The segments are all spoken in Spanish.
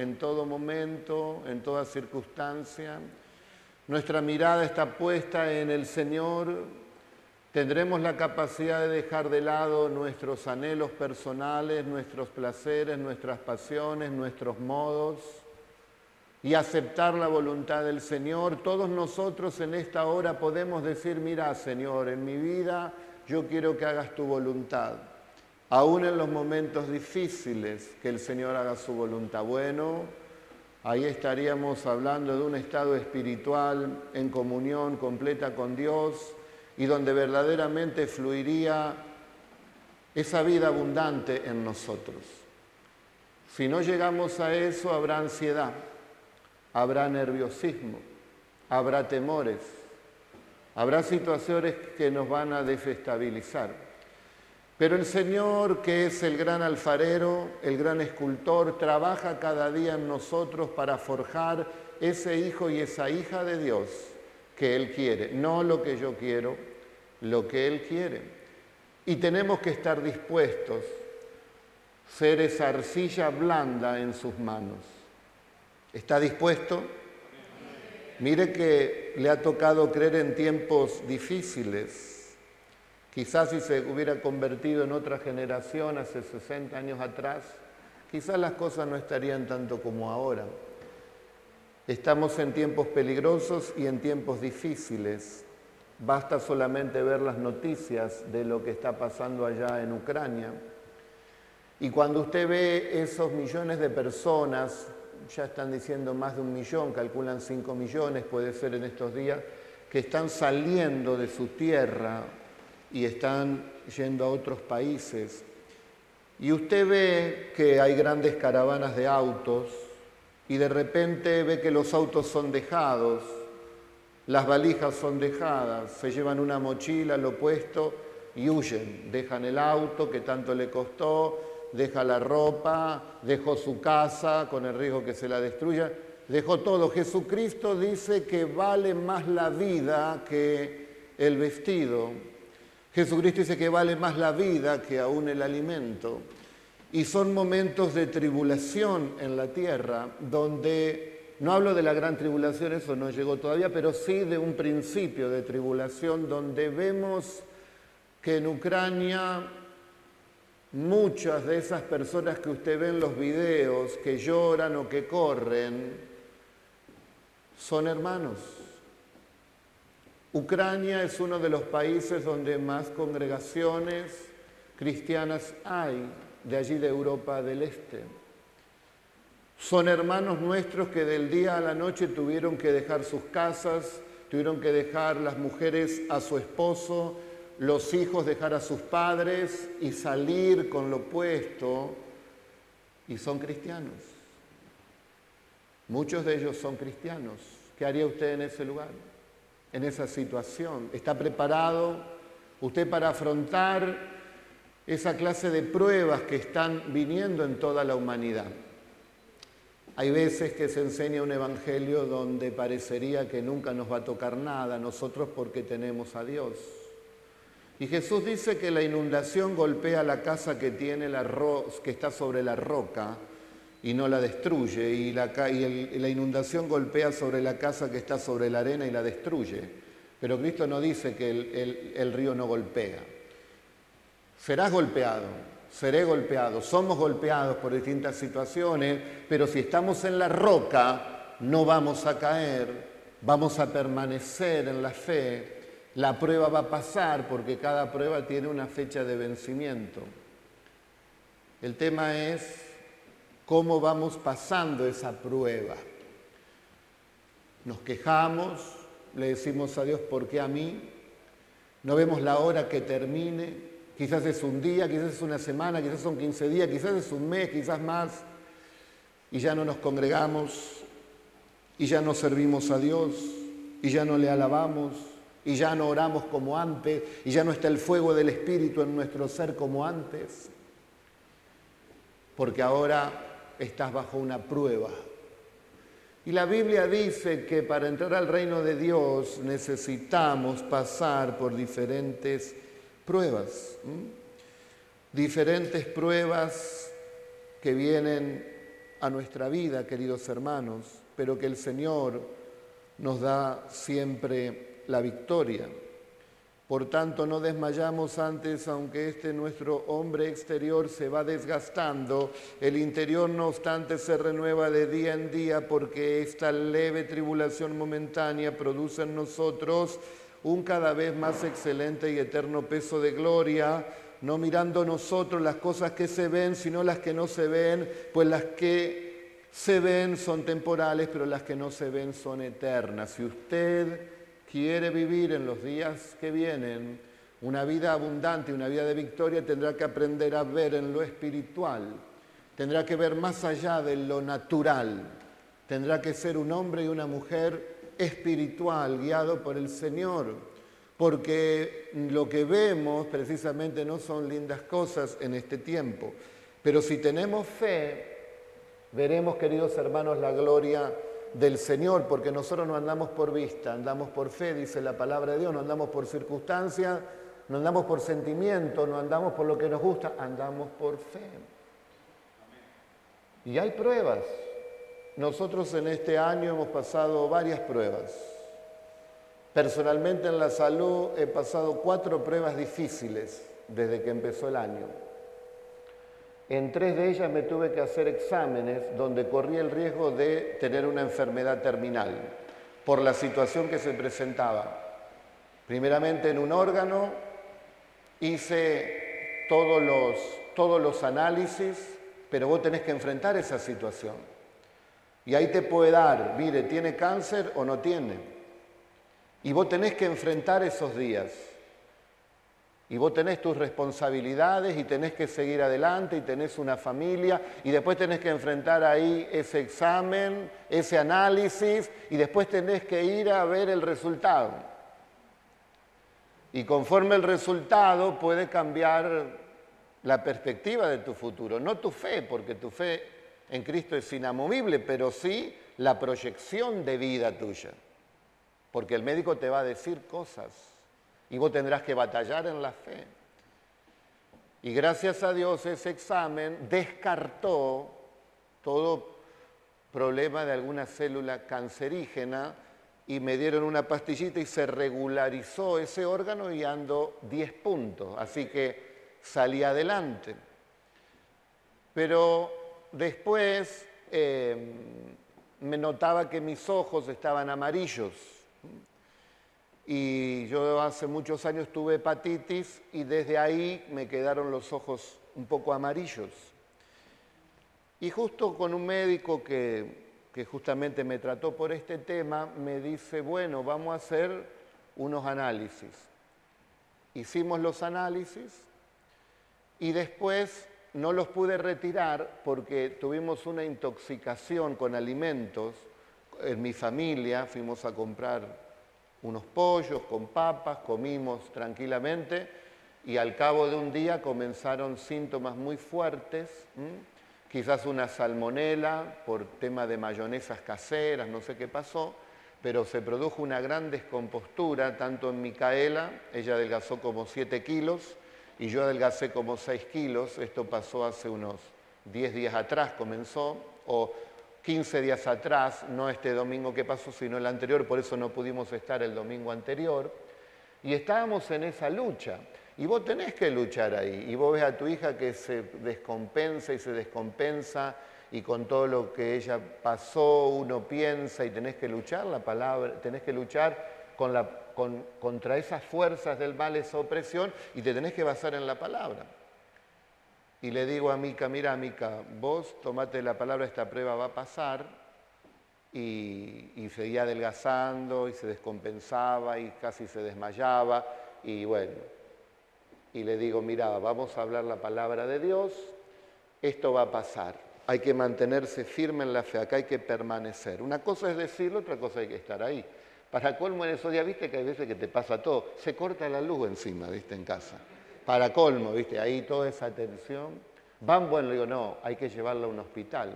en todo momento, en toda circunstancia. Nuestra mirada está puesta en el Señor. Tendremos la capacidad de dejar de lado nuestros anhelos personales, nuestros placeres, nuestras pasiones, nuestros modos y aceptar la voluntad del Señor. Todos nosotros en esta hora podemos decir, mira Señor, en mi vida yo quiero que hagas tu voluntad. Aún en los momentos difíciles, que el Señor haga su voluntad. Bueno, ahí estaríamos hablando de un estado espiritual en comunión completa con Dios y donde verdaderamente fluiría esa vida abundante en nosotros. Si no llegamos a eso, habrá ansiedad habrá nerviosismo, habrá temores, habrá situaciones que nos van a desestabilizar. Pero el Señor, que es el gran alfarero, el gran escultor, trabaja cada día en nosotros para forjar ese hijo y esa hija de Dios que Él quiere, no lo que yo quiero, lo que Él quiere. Y tenemos que estar dispuestos, ser esa arcilla blanda en sus manos. ¿Está dispuesto? Mire que le ha tocado creer en tiempos difíciles. Quizás si se hubiera convertido en otra generación hace 60 años atrás, quizás las cosas no estarían tanto como ahora. Estamos en tiempos peligrosos y en tiempos difíciles. Basta solamente ver las noticias de lo que está pasando allá en Ucrania. Y cuando usted ve esos millones de personas ya están diciendo más de un millón, calculan cinco millones, puede ser en estos días, que están saliendo de su tierra y están yendo a otros países. Y usted ve que hay grandes caravanas de autos y de repente ve que los autos son dejados, las valijas son dejadas, se llevan una mochila, lo puesto y huyen, dejan el auto que tanto le costó, deja la ropa, dejó su casa con el riesgo que se la destruya, dejó todo. Jesucristo dice que vale más la vida que el vestido. Jesucristo dice que vale más la vida que aún el alimento. Y son momentos de tribulación en la tierra, donde, no hablo de la gran tribulación, eso no llegó todavía, pero sí de un principio de tribulación, donde vemos que en Ucrania Muchas de esas personas que usted ve en los videos, que lloran o que corren, son hermanos. Ucrania es uno de los países donde más congregaciones cristianas hay, de allí de Europa del Este. Son hermanos nuestros que del día a la noche tuvieron que dejar sus casas, tuvieron que dejar las mujeres a su esposo, los hijos dejar a sus padres y salir con lo opuesto y son cristianos. Muchos de ellos son cristianos. ¿Qué haría usted en ese lugar, en esa situación? ¿Está preparado usted para afrontar esa clase de pruebas que están viniendo en toda la humanidad? Hay veces que se enseña un evangelio donde parecería que nunca nos va a tocar nada, nosotros porque tenemos a Dios. Y Jesús dice que la inundación golpea la casa que, tiene la que está sobre la roca y no la destruye, y la, la inundación golpea sobre la casa que está sobre la arena y la destruye. Pero Cristo no dice que el, el río no golpea. Serás golpeado, seré golpeado, somos golpeados por distintas situaciones, pero si estamos en la roca, no vamos a caer, vamos a permanecer en la fe la prueba va a pasar porque cada prueba tiene una fecha de vencimiento. El tema es cómo vamos pasando esa prueba. Nos quejamos, le decimos a Dios, ¿por qué a mí? No vemos la hora que termine. Quizás es un día, quizás es una semana, quizás son 15 días, quizás es un mes, quizás más. Y ya no nos congregamos, y ya no servimos a Dios, y ya no le alabamos, y ya no oramos como antes y ya no está el fuego del Espíritu en nuestro ser como antes, porque ahora estás bajo una prueba. Y la Biblia dice que para entrar al reino de Dios necesitamos pasar por diferentes pruebas, diferentes pruebas que vienen a nuestra vida, queridos hermanos, pero que el Señor nos da siempre la victoria. Por tanto, no desmayamos antes, aunque este nuestro hombre exterior se va desgastando, el interior no obstante se renueva de día en día porque esta leve tribulación momentánea produce en nosotros un cada vez más excelente y eterno peso de gloria, no mirando nosotros las cosas que se ven, sino las que no se ven, pues las que se ven son temporales, pero las que no se ven son eternas. Si usted quiere vivir en los días que vienen una vida abundante, una vida de victoria, tendrá que aprender a ver en lo espiritual, tendrá que ver más allá de lo natural, tendrá que ser un hombre y una mujer espiritual, guiado por el Señor, porque lo que vemos precisamente no son lindas cosas en este tiempo, pero si tenemos fe, veremos, queridos hermanos, la gloria del Señor, porque nosotros no andamos por vista, andamos por fe, dice la palabra de Dios, no andamos por circunstancia, no andamos por sentimiento, no andamos por lo que nos gusta, andamos por fe. Y hay pruebas. Nosotros en este año hemos pasado varias pruebas. Personalmente en la salud he pasado cuatro pruebas difíciles desde que empezó el año. En tres de ellas me tuve que hacer exámenes donde corría el riesgo de tener una enfermedad terminal por la situación que se presentaba. Primeramente en un órgano hice todos los, todos los análisis, pero vos tenés que enfrentar esa situación. Y ahí te puede dar, mire, ¿tiene cáncer o no tiene? Y vos tenés que enfrentar esos días. Y vos tenés tus responsabilidades y tenés que seguir adelante y tenés una familia y después tenés que enfrentar ahí ese examen, ese análisis y después tenés que ir a ver el resultado. Y conforme el resultado puede cambiar la perspectiva de tu futuro, no tu fe, porque tu fe en Cristo es inamovible, pero sí la proyección de vida tuya. Porque el médico te va a decir cosas y vos tendrás que batallar en la fe. Y gracias a Dios ese examen descartó todo problema de alguna célula cancerígena y me dieron una pastillita y se regularizó ese órgano y ando 10 puntos, así que salí adelante. Pero después eh, me notaba que mis ojos estaban amarillos y yo hace muchos años tuve hepatitis y desde ahí me quedaron los ojos un poco amarillos. Y justo con un médico que, que justamente me trató por este tema, me dice, bueno, vamos a hacer unos análisis. Hicimos los análisis y después no los pude retirar porque tuvimos una intoxicación con alimentos en mi familia, fuimos a comprar unos pollos con papas, comimos tranquilamente y al cabo de un día comenzaron síntomas muy fuertes, quizás una salmonela por tema de mayonesas caseras, no sé qué pasó, pero se produjo una gran descompostura, tanto en Micaela, ella adelgazó como 7 kilos y yo adelgacé como 6 kilos, esto pasó hace unos 10 días atrás, comenzó, o 15 días atrás, no este domingo que pasó, sino el anterior, por eso no pudimos estar el domingo anterior, y estábamos en esa lucha. Y vos tenés que luchar ahí, y vos ves a tu hija que se descompensa y se descompensa, y con todo lo que ella pasó, uno piensa y tenés que luchar la palabra, tenés que luchar contra esas fuerzas del mal, esa opresión, y te tenés que basar en la palabra y le digo a Mica, mira Mica, vos tomate la palabra, esta prueba va a pasar, y, seguía adelgazando y se descompensaba y casi se desmayaba, y bueno, y le digo, mira, vamos a hablar la palabra de Dios, esto va a pasar, hay que mantenerse firme en la fe, acá hay que permanecer. Una cosa es decirlo, otra cosa hay que estar ahí. Para colmo en esos días, viste que hay veces que te pasa todo, se corta la luz encima, viste, en casa para colmo, ¿viste? Ahí toda esa tensión. Van, bueno, digo, no, hay que llevarla a un hospital.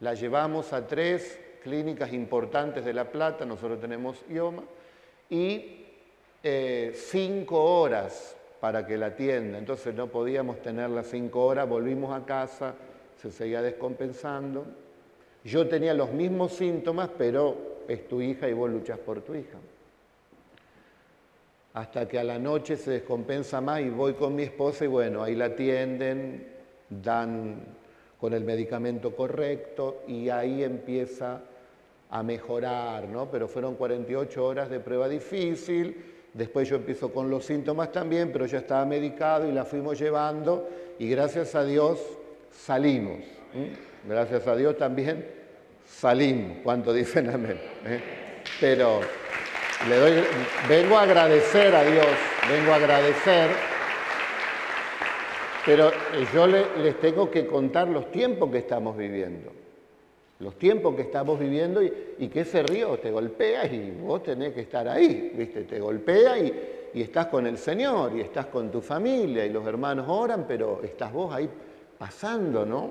La llevamos a tres clínicas importantes de La Plata, nosotros tenemos IOMA, y eh, cinco horas para que la atienda. Entonces no podíamos tenerla cinco horas, volvimos a casa, se seguía descompensando. Yo tenía los mismos síntomas, pero es tu hija y vos luchas por tu hija. Hasta que a la noche se descompensa más y voy con mi esposa y bueno, ahí la atienden, dan con el medicamento correcto y ahí empieza a mejorar, ¿no? Pero fueron 48 horas de prueba difícil, después yo empiezo con los síntomas también, pero ya estaba medicado y la fuimos llevando y gracias a Dios salimos. Gracias a Dios también salimos, ¿cuánto dicen amén? ¿Eh? Pero vengo a agradecer a Dios, vengo a agradecer pero yo les tengo que contar los tiempos que estamos viviendo. Los tiempos que estamos viviendo y, que ese río te golpea y vos tenés que estar ahí, ¿viste? Te golpea y estás con el Señor y estás con tu familia y los hermanos oran, pero estás vos ahí pasando, ¿no?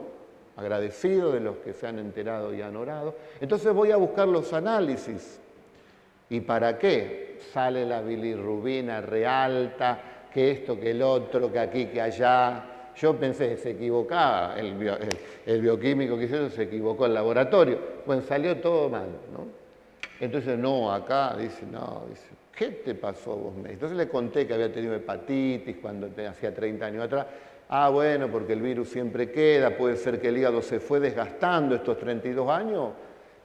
Agradecido de los que se han enterado y han orado. Entonces voy a buscar los análisis. ¿Y para qué? Sale la bilirrubina realta, que esto, que el otro, que aquí, que allá. Yo pensé, se equivocaba, el, bioquímico que hizo se equivocó el laboratorio. Bueno, salió todo mal, ¿no? Entonces, no, acá, dice, no, dice, ¿qué te pasó vos? Entonces le conté que había tenido hepatitis cuando hacía 30 años atrás. Ah, bueno, porque el virus siempre queda, puede ser que el hígado se fue desgastando estos 32 años.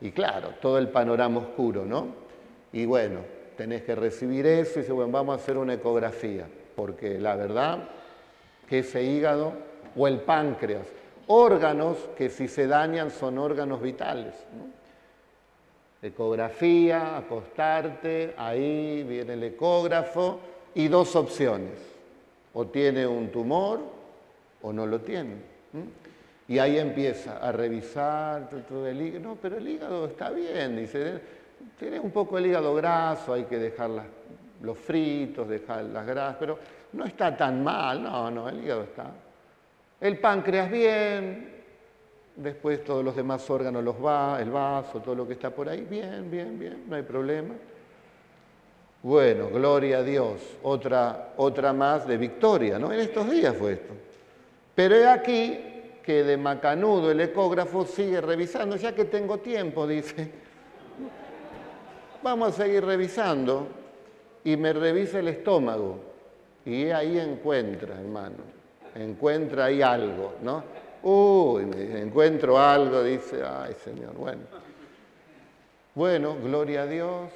Y claro, todo el panorama oscuro, ¿no? Y bueno, tenés que recibir eso y dice, bueno, vamos a hacer una ecografía porque la verdad que ese hígado o el páncreas, órganos que si se dañan son órganos vitales. Ecografía, acostarte, ahí viene el ecógrafo y dos opciones, o tiene un tumor o no lo tiene. Y ahí empieza a revisar todo el hígado. No, pero el hígado está bien, dice, tiene un poco el hígado graso, hay que dejarla los fritos, dejar las grasas, pero no está tan mal, no, no, el hígado está. El páncreas bien, después todos los demás órganos, los va, el vaso, todo lo que está por ahí, bien, bien, bien, no hay problema. Bueno, gloria a Dios, otra, otra más de victoria, ¿no? En estos días fue esto. Pero he aquí que de macanudo el ecógrafo sigue revisando, ya que tengo tiempo, dice. Vamos a seguir revisando y me revisa el estómago. Y ahí encuentra, hermano, encuentra ahí algo, ¿no? Uy, me encuentro algo, dice, ay Señor, bueno. Bueno, gloria a Dios,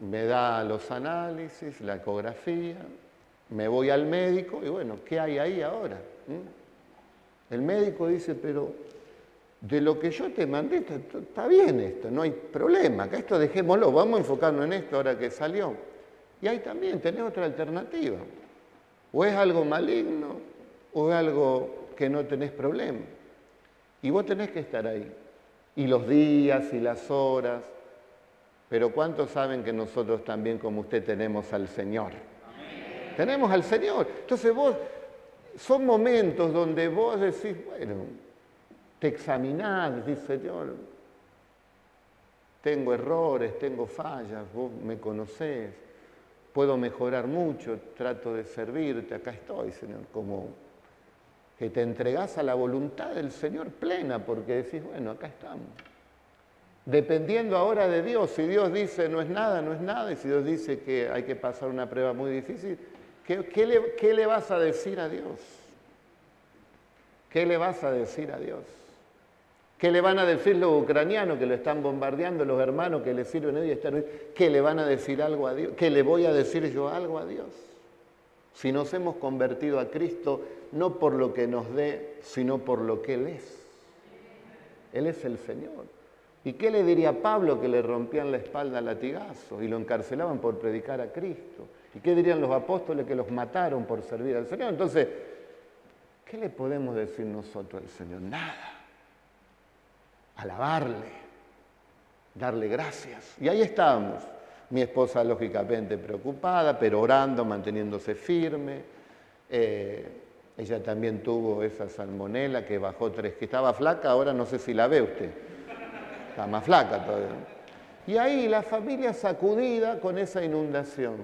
me da los análisis, la ecografía, me voy al médico y bueno, ¿qué hay ahí ahora? ¿Mm? El médico dice, pero de lo que yo te mandé está, está bien esto, no hay problema, que esto dejémoslo, vamos a enfocarnos en esto ahora que salió. Y ahí también tenés otra alternativa. O es algo maligno o es algo que no tenés problema. Y vos tenés que estar ahí. Y los días y las horas. Pero ¿cuántos saben que nosotros también como usted tenemos al Señor? Tenemos al Señor. Entonces vos, son momentos donde vos decís, bueno, te examinás, decís, Señor, tengo errores, tengo fallas, vos me conocés puedo mejorar mucho, trato de servirte, acá estoy, Señor, como que te entregás a la voluntad del Señor plena, porque decís, bueno, acá estamos. Dependiendo ahora de Dios, si Dios dice no es nada, no es nada, y si Dios dice que hay que pasar una prueba muy difícil, ¿qué, le, qué le vas a decir a Dios? ¿Qué le vas a decir a Dios? ¿Qué le van a decir los ucranianos que lo están bombardeando, los hermanos que le sirven hoy están ¿Qué le van a decir algo a Dios? ¿Qué le voy a decir yo algo a Dios? Si nos hemos convertido a Cristo no por lo que nos dé, sino por lo que Él es. Él es el Señor. ¿Y qué le diría Pablo que le rompían la espalda a latigazos y lo encarcelaban por predicar a Cristo? ¿Y qué dirían los apóstoles que los mataron por servir al Señor? Entonces, ¿qué le podemos decir nosotros al Señor? Nada alabarle, darle gracias. Y ahí estábamos. Mi esposa lógicamente preocupada, pero orando, manteniéndose firme. Eh, ella también tuvo esa salmonela que bajó tres, que estaba flaca, ahora no sé si la ve usted. Está más flaca todavía. Y ahí la familia sacudida con esa inundación.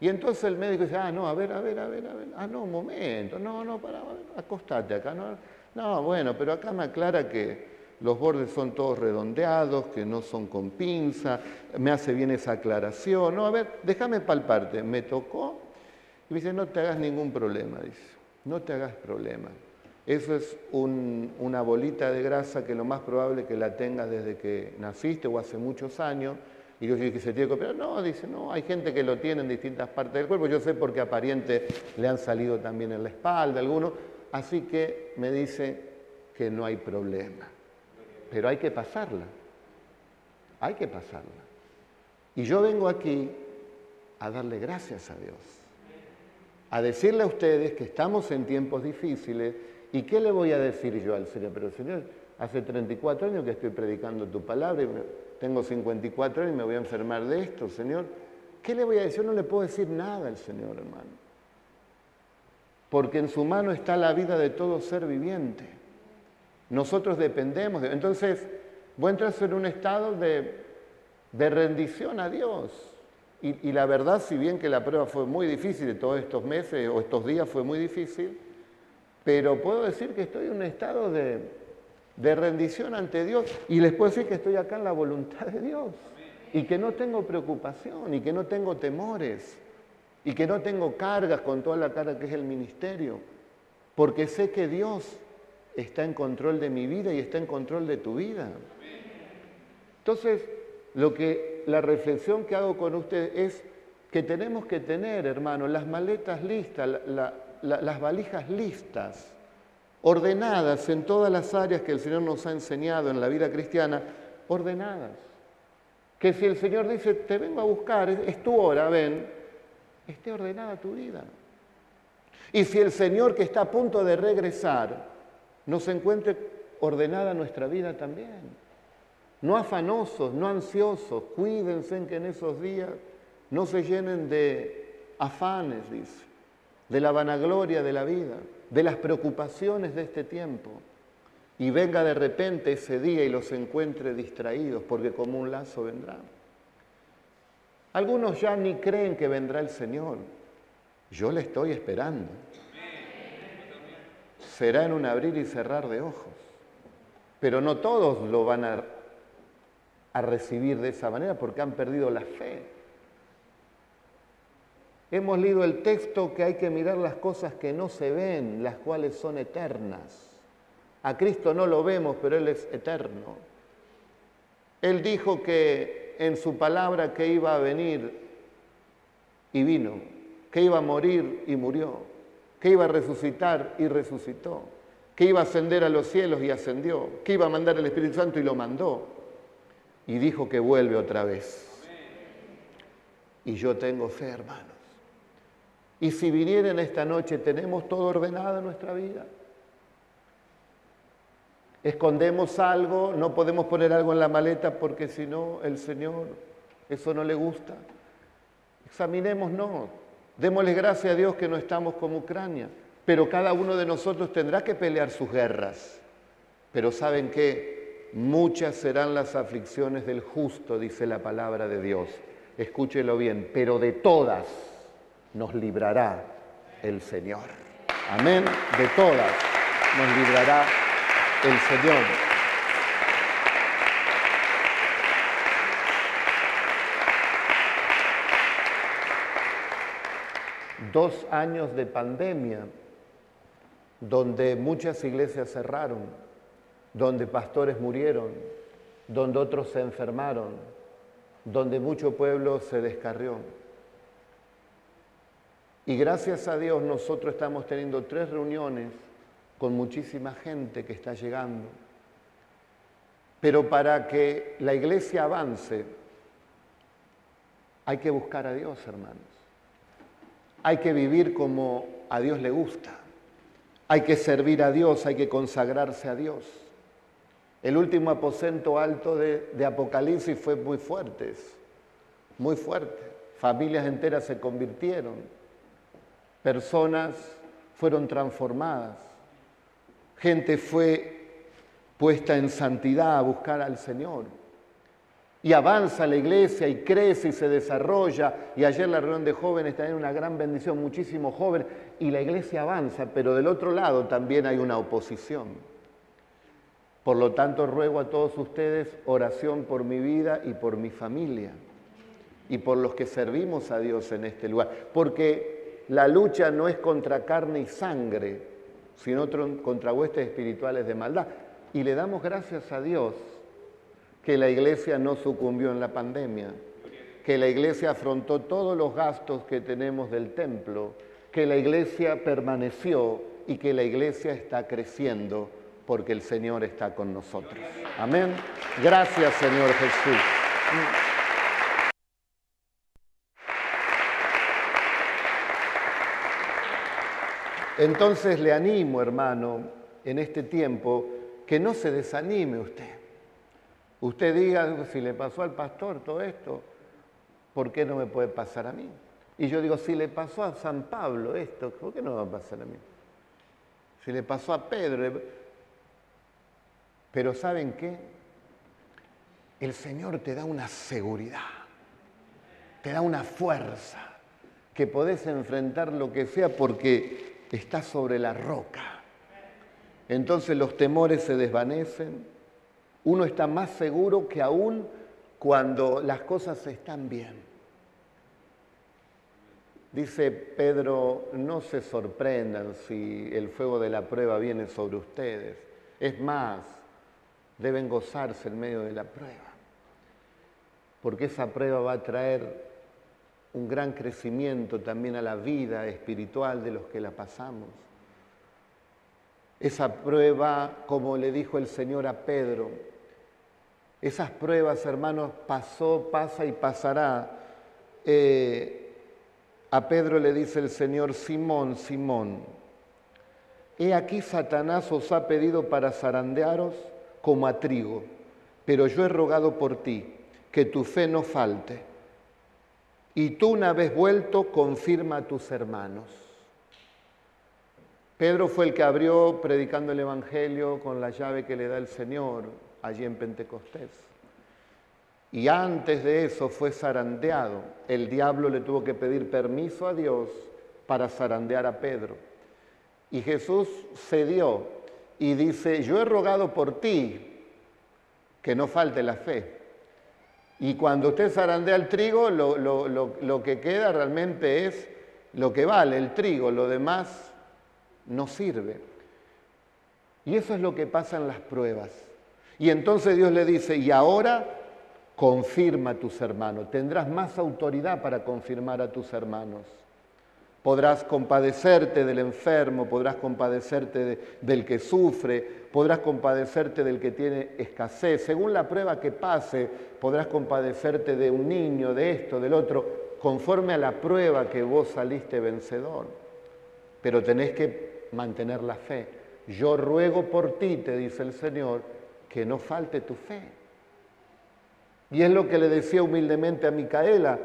Y entonces el médico dice, ah, no, a ver, a ver, a ver, a ver. Ah, no, un momento, no, no, para, acostate acá. No, No, bueno, pero acá me aclara que los bordes son todos redondeados, que no son con pinza, me hace bien esa aclaración. No, a ver, déjame palparte. Me tocó y me dice, no te hagas ningún problema, dice, no te hagas problema. Eso es una bolita de grasa que lo más probable que la tengas desde que naciste o hace muchos años. Y yo dije que se tiene que operar. No, dice, no, hay gente que lo tiene en distintas partes del cuerpo. Yo sé porque a parientes le han salido también en la espalda, algunos. Así que me dice que no hay problema pero hay que pasarla. Hay que pasarla. Y yo vengo aquí a darle gracias a Dios, a decirle a ustedes que estamos en tiempos difíciles y qué le voy a decir yo al Señor. Pero Señor, hace 34 años que estoy predicando tu palabra y tengo 54 años y me voy a enfermar de esto, Señor. ¿Qué le voy a decir? Yo no le puedo decir nada al Señor, hermano. Porque en su mano está la vida de todo ser viviente. Nosotros dependemos de... Entonces, voy a entrar en un estado de, rendición a Dios. Y, la verdad, si bien que la prueba fue muy difícil, todos estos meses o estos días fue muy difícil, pero puedo decir que estoy en un estado de, de rendición ante Dios. Y les puedo decir que estoy acá en la voluntad de Dios. Y que no tengo preocupación y que no tengo temores y que no tengo cargas con toda la carga que es el ministerio, porque sé que Dios está en control de mi vida y está en control de tu vida. Entonces, lo que la reflexión que hago con usted es que tenemos que tener, hermano, las maletas listas, las valijas listas, ordenadas en todas las áreas que el Señor nos ha enseñado en la vida cristiana, ordenadas. Que si el Señor dice, te vengo a buscar, es tu hora, ven, esté ordenada tu vida. Y si el Señor que está a punto de regresar, nos encuentre ordenada nuestra vida también. No afanosos, no ansiosos, cuídense en que en esos días no se llenen de afanes, dice, de la vanagloria de la vida, de las preocupaciones de este tiempo. Y venga de repente ese día y los encuentre distraídos, porque como un lazo vendrá. Algunos ya ni creen que vendrá el Señor. Yo le estoy esperando será en un abrir y cerrar de ojos. Pero no todos lo van a, recibir de esa manera porque han perdido la fe. Hemos leído el texto que hay que mirar las cosas que no se ven, las cuales son eternas. A Cristo no lo vemos, pero Él es eterno. Él dijo que en su palabra que iba a venir y vino, que iba a morir y murió, que iba a resucitar y resucitó, que iba a ascender a los cielos y ascendió, que iba a mandar el Espíritu Santo y lo mandó, y dijo que vuelve otra vez. Y yo tengo fe, hermanos. Y si vinieren esta noche, ¿tenemos todo ordenado en nuestra vida? Escondemos algo, no podemos poner algo en la maleta porque si no, el Señor, eso no le gusta. Examinémonos, Démosle gracias a Dios que no estamos como Ucrania, pero cada uno de nosotros tendrá que pelear sus guerras. Pero ¿saben qué? Muchas serán las aflicciones del justo, dice la palabra de Dios. Escúchelo bien, pero de todas nos librará el Señor. Amén, de todas nos librará el Señor. Dos años de pandemia, donde muchas iglesias cerraron, donde pastores murieron, donde otros se enfermaron, donde mucho pueblo se descarrió. Y gracias a Dios nosotros estamos teniendo tres reuniones con muchísima gente que está llegando. Pero para que la iglesia avance, hay que buscar a Dios, hermanos. Hay que vivir como a Dios le gusta. Hay que servir a Dios, hay que consagrarse a Dios. El último aposento alto de, Apocalipsis fue muy fuerte, muy fuerte. Familias enteras se convirtieron, personas fueron transformadas, gente fue puesta en santidad a buscar al Señor y avanza la iglesia y crece y se desarrolla. Y ayer la reunión de jóvenes también una gran bendición, muchísimos jóvenes, y la iglesia avanza, pero del otro lado también hay una oposición. Por lo tanto, ruego a todos ustedes oración por mi vida y por mi familia y por los que servimos a Dios en este lugar. Porque la lucha no es contra carne y sangre, sino contra huestes espirituales de maldad. Y le damos gracias a Dios que la iglesia no sucumbió en la pandemia, que la iglesia afrontó todos los gastos que tenemos del templo, que la iglesia permaneció y que la iglesia está creciendo porque el Señor está con nosotros. Amén. Gracias, Señor Jesús. Entonces le animo, hermano, en este tiempo, que no se desanime usted. Usted diga, si le pasó al pastor todo esto, ¿por qué no me puede pasar a mí? Y yo digo, si le pasó a San Pablo esto, ¿por qué no va a pasar a mí? Si le pasó a Pedro, pero ¿saben qué? El Señor te da una seguridad, te da una fuerza, que podés enfrentar lo que sea porque estás sobre la roca. Entonces los temores se desvanecen, uno está más seguro que aún cuando las cosas están bien. Dice Pedro, no se sorprendan si el fuego de la prueba viene sobre ustedes. Es más, deben gozarse en medio de la prueba, porque esa prueba va a traer un gran crecimiento también a la vida espiritual de los que la pasamos. Esa prueba, como le dijo el Señor a Pedro, esas pruebas, hermanos, pasó, pasa y pasará. Eh, a Pedro le dice el Señor, Simón, Simón, he aquí Satanás os ha pedido para zarandearos como a trigo, pero yo he rogado por ti, que tu fe no falte. Y tú una vez vuelto, confirma a tus hermanos. Pedro fue el que abrió predicando el Evangelio con la llave que le da el Señor allí en Pentecostés. Y antes de eso fue zarandeado. El diablo le tuvo que pedir permiso a Dios para zarandear a Pedro. Y Jesús cedió y dice, yo he rogado por ti que no falte la fe. Y cuando usted zarandea el trigo, lo, lo, que queda realmente es lo que vale, el trigo, lo demás no sirve. Y eso es lo que pasa en las pruebas. Y entonces Dios le dice, y ahora confirma a tus hermanos, tendrás más autoridad para confirmar a tus hermanos. Podrás compadecerte del enfermo, podrás compadecerte del que sufre, podrás compadecerte del que tiene escasez. Según la prueba que pase, podrás compadecerte de un niño, de esto, del otro, conforme a la prueba que vos saliste vencedor. Pero tenés que mantener la fe. Yo ruego por ti, te dice el Señor, que no falte tu fe. Y es lo que le decía humildemente a Micaela,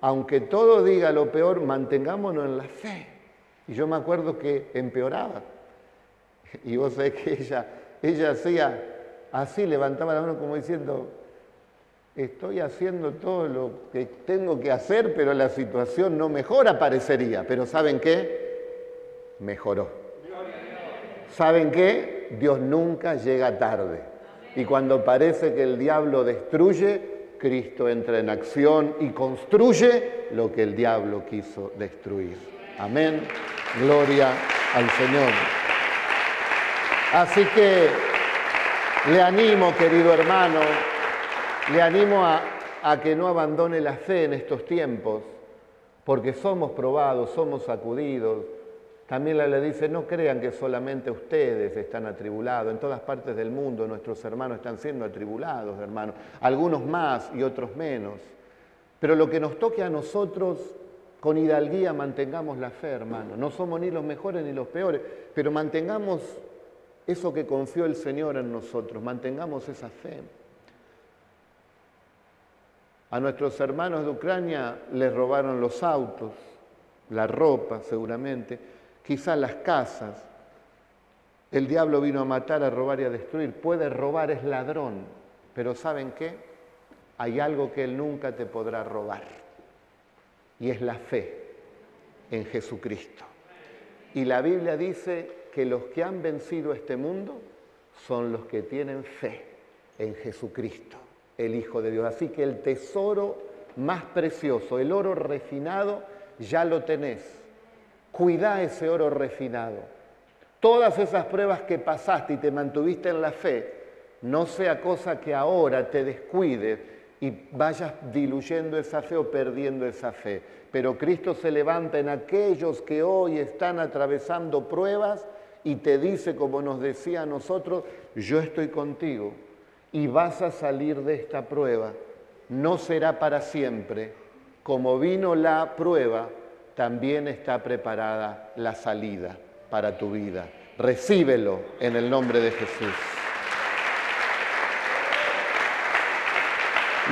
aunque todo diga lo peor, mantengámonos en la fe. Y yo me acuerdo que empeoraba. Y vos sabés que ella, ella hacía así, levantaba la mano como diciendo, estoy haciendo todo lo que tengo que hacer, pero la situación no mejora, parecería. Pero ¿saben qué? Mejoró. ¿Saben qué? Dios nunca llega tarde. Y cuando parece que el diablo destruye, Cristo entra en acción y construye lo que el diablo quiso destruir. Amén. Gloria al Señor. Así que le animo, querido hermano, le animo a, que no abandone la fe en estos tiempos, porque somos probados, somos sacudidos, también le dice, no crean que solamente ustedes están atribulados, en todas partes del mundo nuestros hermanos están siendo atribulados, hermanos, algunos más y otros menos. Pero lo que nos toque a nosotros, con hidalguía mantengamos la fe, hermano. No somos ni los mejores ni los peores, pero mantengamos eso que confió el Señor en nosotros, mantengamos esa fe. A nuestros hermanos de Ucrania les robaron los autos, la ropa seguramente, quizás las casas. El diablo vino a matar, a robar y a destruir. Puede robar, es ladrón, pero ¿saben qué? Hay algo que él nunca te podrá robar y es la fe en Jesucristo. Y la Biblia dice que los que han vencido este mundo son los que tienen fe en Jesucristo, el Hijo de Dios. Así que el tesoro más precioso, el oro refinado, ya lo tenés. Cuida ese oro refinado. Todas esas pruebas que pasaste y te mantuviste en la fe, no sea cosa que ahora te descuides y vayas diluyendo esa fe o perdiendo esa fe. Pero Cristo se levanta en aquellos que hoy están atravesando pruebas y te dice, como nos decía a nosotros, yo estoy contigo y vas a salir de esta prueba. No será para siempre. Como vino la prueba, también está preparada la salida para tu vida. Recíbelo en el nombre de Jesús.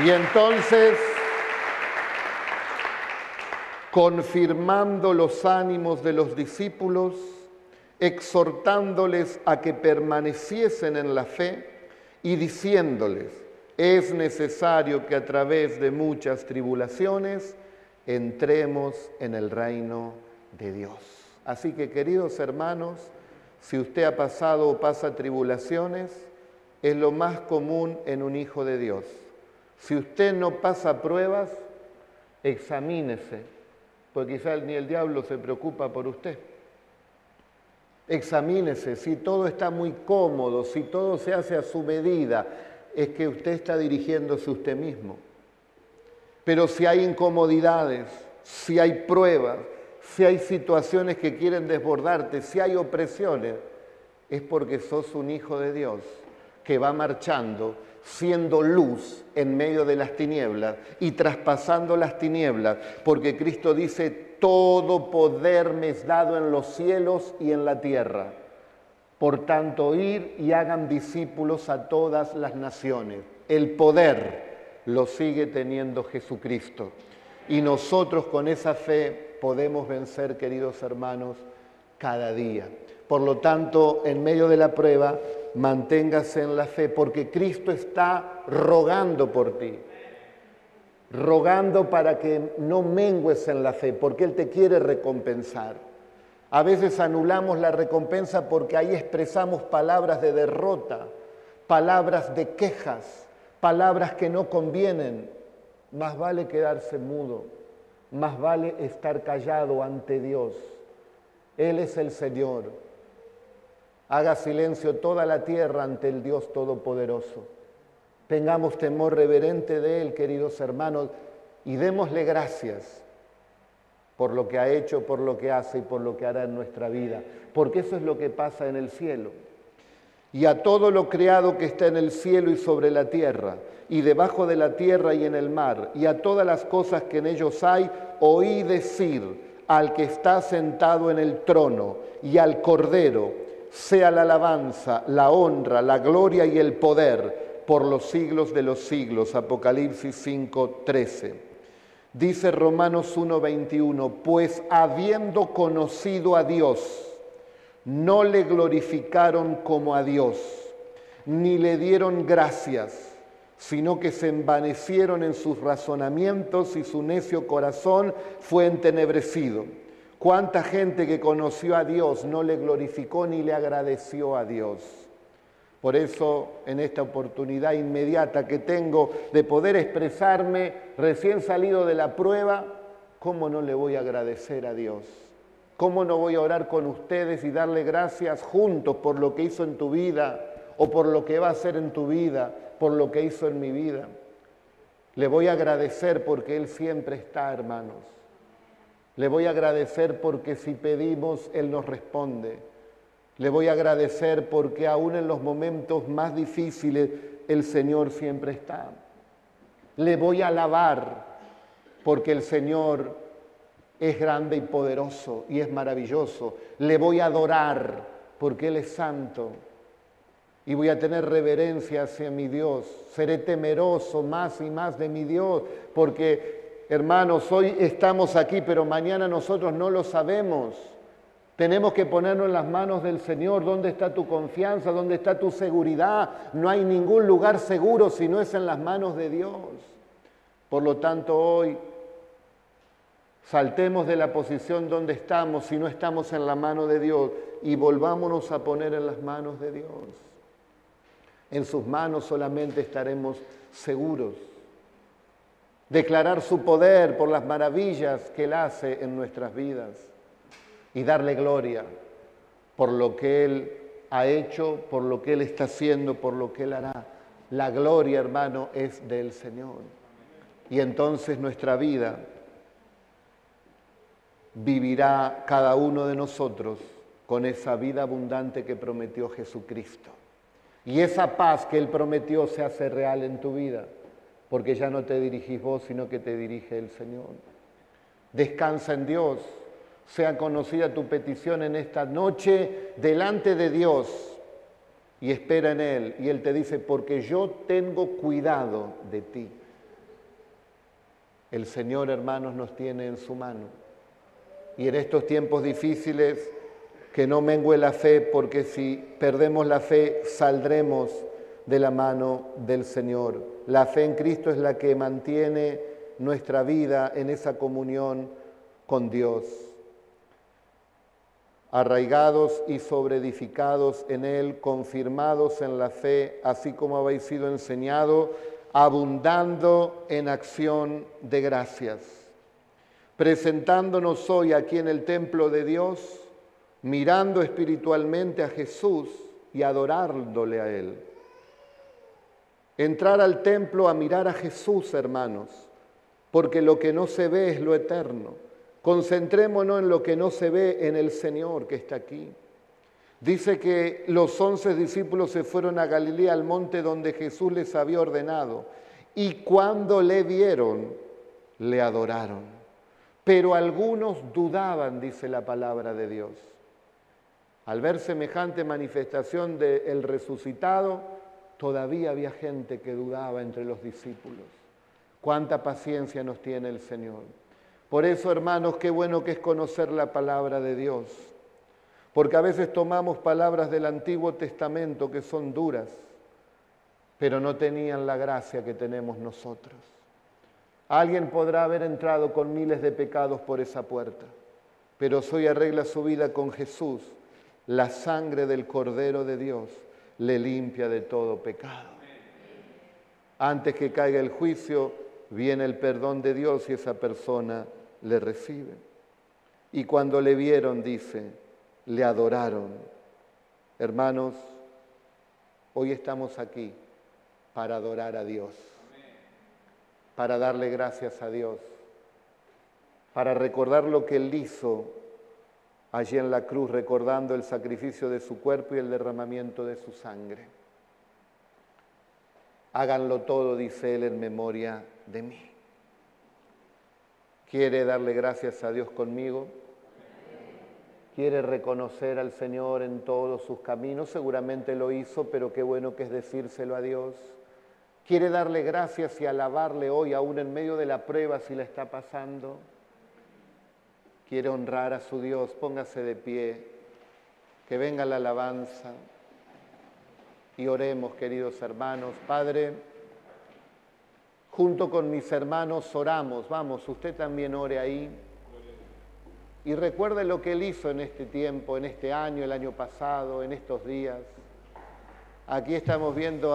Y entonces, confirmando los ánimos de los discípulos, exhortándoles a que permaneciesen en la fe y diciéndoles, es necesario que a través de muchas tribulaciones entremos en el reino de Dios. Así que queridos hermanos, si usted ha pasado o pasa tribulaciones, es lo más común en un hijo de Dios. Si usted no pasa pruebas, examínese, porque quizás ni el diablo se preocupa por usted. Examínese, si todo está muy cómodo, si todo se hace a su medida, es que usted está dirigiéndose usted mismo. Pero si hay incomodidades, si hay pruebas, si hay situaciones que quieren desbordarte, si hay opresiones, es porque sos un hijo de Dios que va marchando siendo luz en medio de las tinieblas y traspasando las tinieblas, porque Cristo dice, todo poder me es dado en los cielos y en la tierra. Por tanto, ir y hagan discípulos a todas las naciones. El poder lo sigue teniendo Jesucristo. Y nosotros con esa fe podemos vencer, queridos hermanos, cada día. Por lo tanto, en medio de la prueba, manténgase en la fe, porque Cristo está rogando por ti, rogando para que no mengues en la fe, porque Él te quiere recompensar. A veces anulamos la recompensa porque ahí expresamos palabras de derrota, palabras de quejas, palabras que no convienen. Más vale quedarse mudo, más vale estar callado ante Dios. Él es el Señor. Haga silencio toda la tierra ante el Dios Todopoderoso. Tengamos temor reverente de Él, queridos hermanos, y démosle gracias por lo que ha hecho, por lo que hace y por lo que hará en nuestra vida, porque eso es lo que pasa en el cielo. Y a todo lo creado que está en el cielo y sobre la tierra, y debajo de la tierra y en el mar, y a todas las cosas que en ellos hay, oí decir al que está sentado en el trono y al cordero, sea la alabanza, la honra, la gloria y el poder por los siglos de los siglos. Apocalipsis 5:13. Dice Romanos 1:21, pues habiendo conocido a Dios, no le glorificaron como a Dios, ni le dieron gracias, sino que se envanecieron en sus razonamientos y su necio corazón fue entenebrecido. ¿Cuánta gente que conoció a Dios no le glorificó ni le agradeció a Dios? Por eso, en esta oportunidad inmediata que tengo de poder expresarme recién salido de la prueba, ¿cómo no le voy a agradecer a Dios? ¿Cómo no voy a orar con ustedes y darle gracias juntos por lo que hizo en tu vida o por lo que va a hacer en tu vida, por lo que hizo en mi vida? Le voy a agradecer porque Él siempre está, hermanos. Le voy a agradecer porque si pedimos, Él nos responde. Le voy a agradecer porque aún en los momentos más difíciles, el Señor siempre está. Le voy a alabar porque el Señor es grande y poderoso y es maravilloso. Le voy a adorar porque Él es santo. Y voy a tener reverencia hacia mi Dios. Seré temeroso más y más de mi Dios porque Hermanos, hoy estamos aquí, pero mañana nosotros no lo sabemos. Tenemos que ponernos en las manos del Señor. ¿Dónde está tu confianza? ¿Dónde está tu seguridad? No hay ningún lugar seguro si no es en las manos de Dios. Por lo tanto, hoy saltemos de la posición donde estamos si no estamos en la mano de Dios y volvámonos a poner en las manos de Dios. En sus manos solamente estaremos seguros. Declarar su poder por las maravillas que Él hace en nuestras vidas y darle gloria por lo que Él ha hecho, por lo que Él está haciendo, por lo que Él hará. La gloria, hermano, es del Señor. Y entonces nuestra vida vivirá cada uno de nosotros con esa vida abundante que prometió Jesucristo. Y esa paz que Él prometió se hace real en tu vida, porque ya no te dirigís vos, sino que te dirige el Señor. Descansa en Dios, sea conocida tu petición en esta noche delante de Dios y espera en Él. Y Él te dice, porque yo tengo cuidado de ti. El Señor, hermanos, nos tiene en su mano. Y en estos tiempos difíciles, que no mengue la fe, porque si perdemos la fe, saldremos de la mano del Señor. La fe en Cristo es la que mantiene nuestra vida en esa comunión con Dios. Arraigados y sobreedificados en Él, confirmados en la fe, así como habéis sido enseñado, abundando en acción de gracias. Presentándonos hoy aquí en el templo de Dios, mirando espiritualmente a Jesús y adorándole a Él. Entrar al templo a mirar a Jesús, hermanos, porque lo que no se ve es lo eterno. Concentrémonos en lo que no se ve en el Señor que está aquí. Dice que los once discípulos se fueron a Galilea, al monte donde Jesús les había ordenado, y cuando le vieron, le adoraron. Pero algunos dudaban, dice la palabra de Dios. Al ver semejante manifestación del resucitado, todavía había gente que dudaba entre los discípulos. Cuánta paciencia nos tiene el Señor. Por eso, hermanos, qué bueno que es conocer la palabra de Dios. Porque a veces tomamos palabras del Antiguo Testamento que son duras, pero no tenían la gracia que tenemos nosotros. Alguien podrá haber entrado con miles de pecados por esa puerta, pero hoy arregla su vida con Jesús la sangre del Cordero de Dios le limpia de todo pecado. Antes que caiga el juicio, viene el perdón de Dios y esa persona le recibe. Y cuando le vieron, dice, le adoraron. Hermanos, hoy estamos aquí para adorar a Dios, para darle gracias a Dios, para recordar lo que Él hizo allí en la cruz recordando el sacrificio de su cuerpo y el derramamiento de su sangre. Háganlo todo, dice él, en memoria de mí. ¿Quiere darle gracias a Dios conmigo? ¿Quiere reconocer al Señor en todos sus caminos? Seguramente lo hizo, pero qué bueno que es decírselo a Dios. ¿Quiere darle gracias y alabarle hoy, aún en medio de la prueba, si la está pasando? quiere honrar a su Dios, póngase de pie, que venga la alabanza y oremos, queridos hermanos. Padre, junto con mis hermanos oramos, vamos, usted también ore ahí. Y recuerde lo que Él hizo en este tiempo, en este año, el año pasado, en estos días. Aquí estamos viendo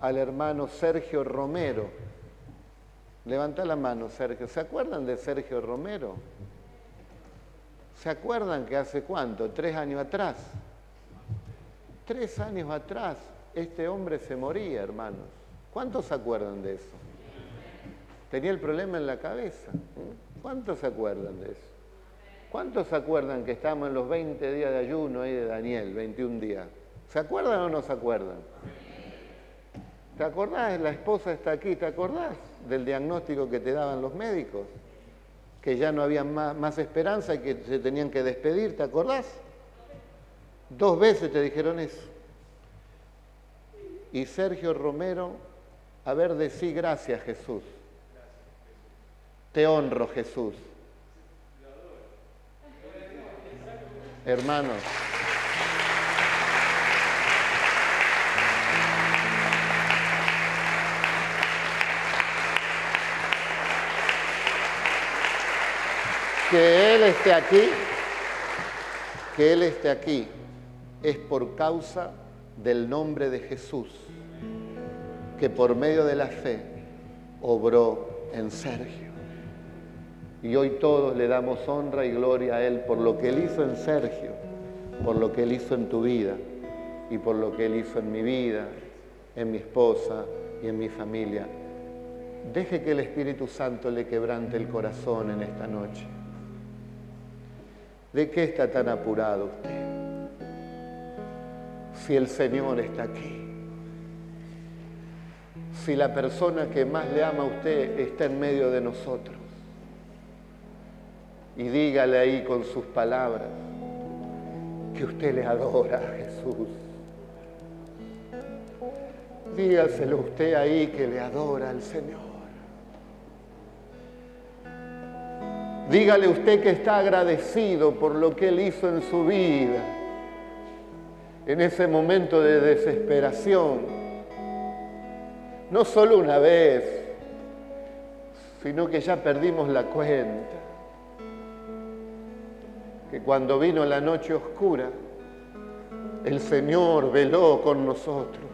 al hermano Sergio Romero. Levanta la mano, Sergio. ¿Se acuerdan de Sergio Romero? ¿Se acuerdan que hace cuánto? Tres años atrás. Tres años atrás este hombre se moría, hermanos. ¿Cuántos se acuerdan de eso? Tenía el problema en la cabeza. ¿Cuántos se acuerdan de eso? ¿Cuántos se acuerdan que estamos en los 20 días de ayuno ahí de Daniel, 21 días? ¿Se acuerdan o no se acuerdan? ¿Te acordás? La esposa está aquí, ¿te acordás del diagnóstico que te daban los médicos? que ya no había más, esperanza y que se tenían que despedir, ¿te acordás? Dos veces te dijeron eso. Y Sergio Romero, a ver, decí gracias Jesús. Te honro Jesús. Hermanos. Que Él esté aquí, que Él esté aquí, es por causa del nombre de Jesús, que por medio de la fe obró en Sergio. Y hoy todos le damos honra y gloria a Él por lo que Él hizo en Sergio, por lo que Él hizo en tu vida y por lo que Él hizo en mi vida, en mi esposa y en mi familia. Deje que el Espíritu Santo le quebrante el corazón en esta noche. ¿De qué está tan apurado usted? Si el Señor está aquí. Si la persona que más le ama a usted está en medio de nosotros. Y dígale ahí con sus palabras que usted le adora a Jesús. Dígaselo usted ahí que le adora al Señor. Dígale usted que está agradecido por lo que Él hizo en su vida, en ese momento de desesperación. No solo una vez, sino que ya perdimos la cuenta. Que cuando vino la noche oscura, el Señor veló con nosotros.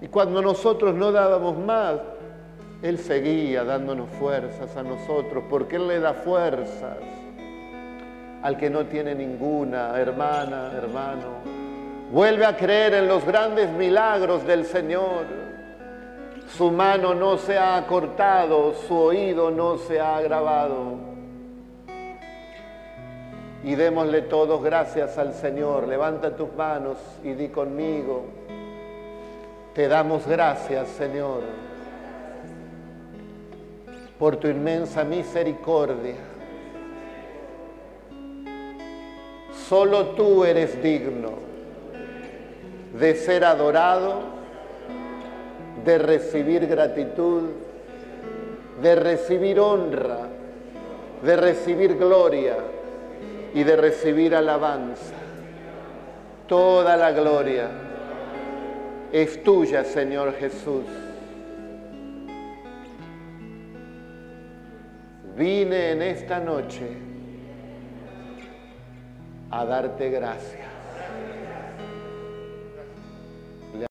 Y cuando nosotros no dábamos más, él seguía dándonos fuerzas a nosotros, porque Él le da fuerzas al que no tiene ninguna, hermana, hermano. Vuelve a creer en los grandes milagros del Señor. Su mano no se ha cortado, su oído no se ha agravado. Y démosle todos gracias al Señor. Levanta tus manos y di conmigo. Te damos gracias, Señor por tu inmensa misericordia. Solo tú eres digno de ser adorado, de recibir gratitud, de recibir honra, de recibir gloria y de recibir alabanza. Toda la gloria es tuya, Señor Jesús. Vine en esta noche a darte gracias.